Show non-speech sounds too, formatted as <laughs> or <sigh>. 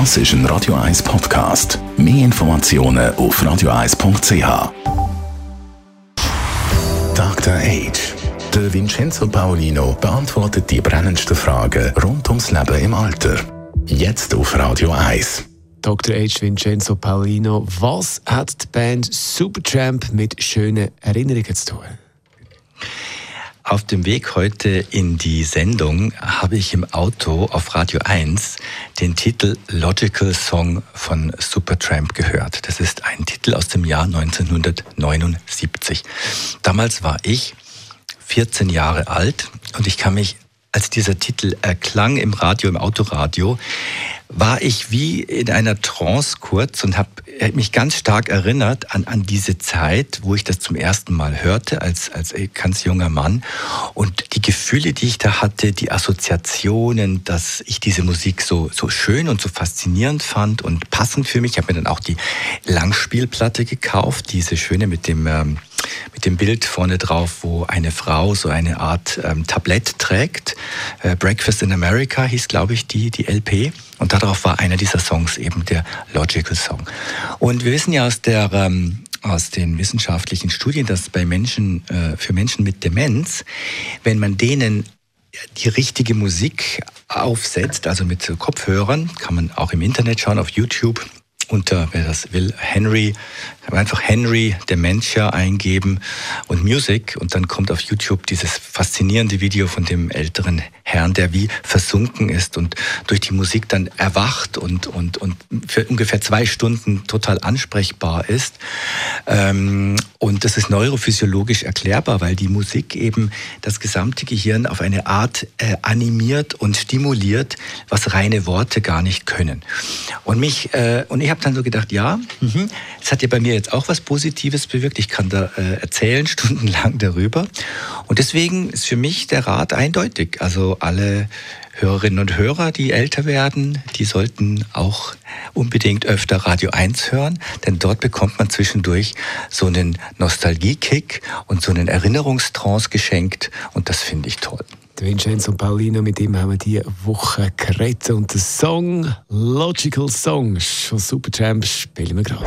Das ist ein Radio 1 Podcast. Mehr Informationen auf radio1.ch. Dr. Age. Der Vincenzo Paolino beantwortet die brennendsten Fragen rund ums Leben im Alter. Jetzt auf Radio 1. Dr. H. Vincenzo Paolino, was hat die Band Supertramp mit schönen Erinnerungen zu tun? Auf dem Weg heute in die Sendung habe ich im Auto auf Radio 1 den Titel Logical Song von Supertramp gehört. Das ist ein Titel aus dem Jahr 1979. Damals war ich 14 Jahre alt und ich kann mich, als dieser Titel erklang im Radio, im Autoradio, war ich wie in einer Trance kurz und habe mich ganz stark erinnert an, an diese Zeit, wo ich das zum ersten Mal hörte als, als ganz junger Mann. Und die Gefühle, die ich da hatte, die Assoziationen, dass ich diese Musik so, so schön und so faszinierend fand und passend für mich. Ich habe mir dann auch die Langspielplatte gekauft, diese schöne mit dem... Ähm, mit dem Bild vorne drauf, wo eine Frau so eine Art ähm, Tablett trägt. Äh, Breakfast in America hieß, glaube ich, die, die LP. Und darauf war einer dieser Songs eben der Logical Song. Und wir wissen ja aus der ähm, aus den wissenschaftlichen Studien, dass bei Menschen, äh, für Menschen mit Demenz, wenn man denen die richtige Musik aufsetzt, also mit Kopfhörern, kann man auch im Internet schauen, auf YouTube, unter, wer das will, Henry, einfach Henry Dementia eingeben und Music und dann kommt auf YouTube dieses faszinierende Video von dem älteren Herrn, der wie versunken ist und durch die Musik dann erwacht und, und, und für ungefähr zwei Stunden total ansprechbar ist. Ähm, und das ist neurophysiologisch erklärbar, weil die Musik eben das gesamte Gehirn auf eine Art äh, animiert und stimuliert, was reine Worte gar nicht können. Und mich, äh, und ich habe dann so gedacht, ja, mhm, es hat ja bei mir jetzt auch was Positives bewirkt. Ich kann da äh, erzählen <laughs> stundenlang darüber. Und deswegen ist für mich der Rat eindeutig. Also alle Hörerinnen und Hörer, die älter werden, die sollten auch unbedingt öfter Radio 1 hören, denn dort bekommt man zwischendurch so einen Nostalgiekick und so einen Erinnerungstrance geschenkt und das finde ich toll. Vincenzo Paulino, mit ihm haben wir diese Woche geredet und den Song Logical Songs von Supertramp spielen wir gerade.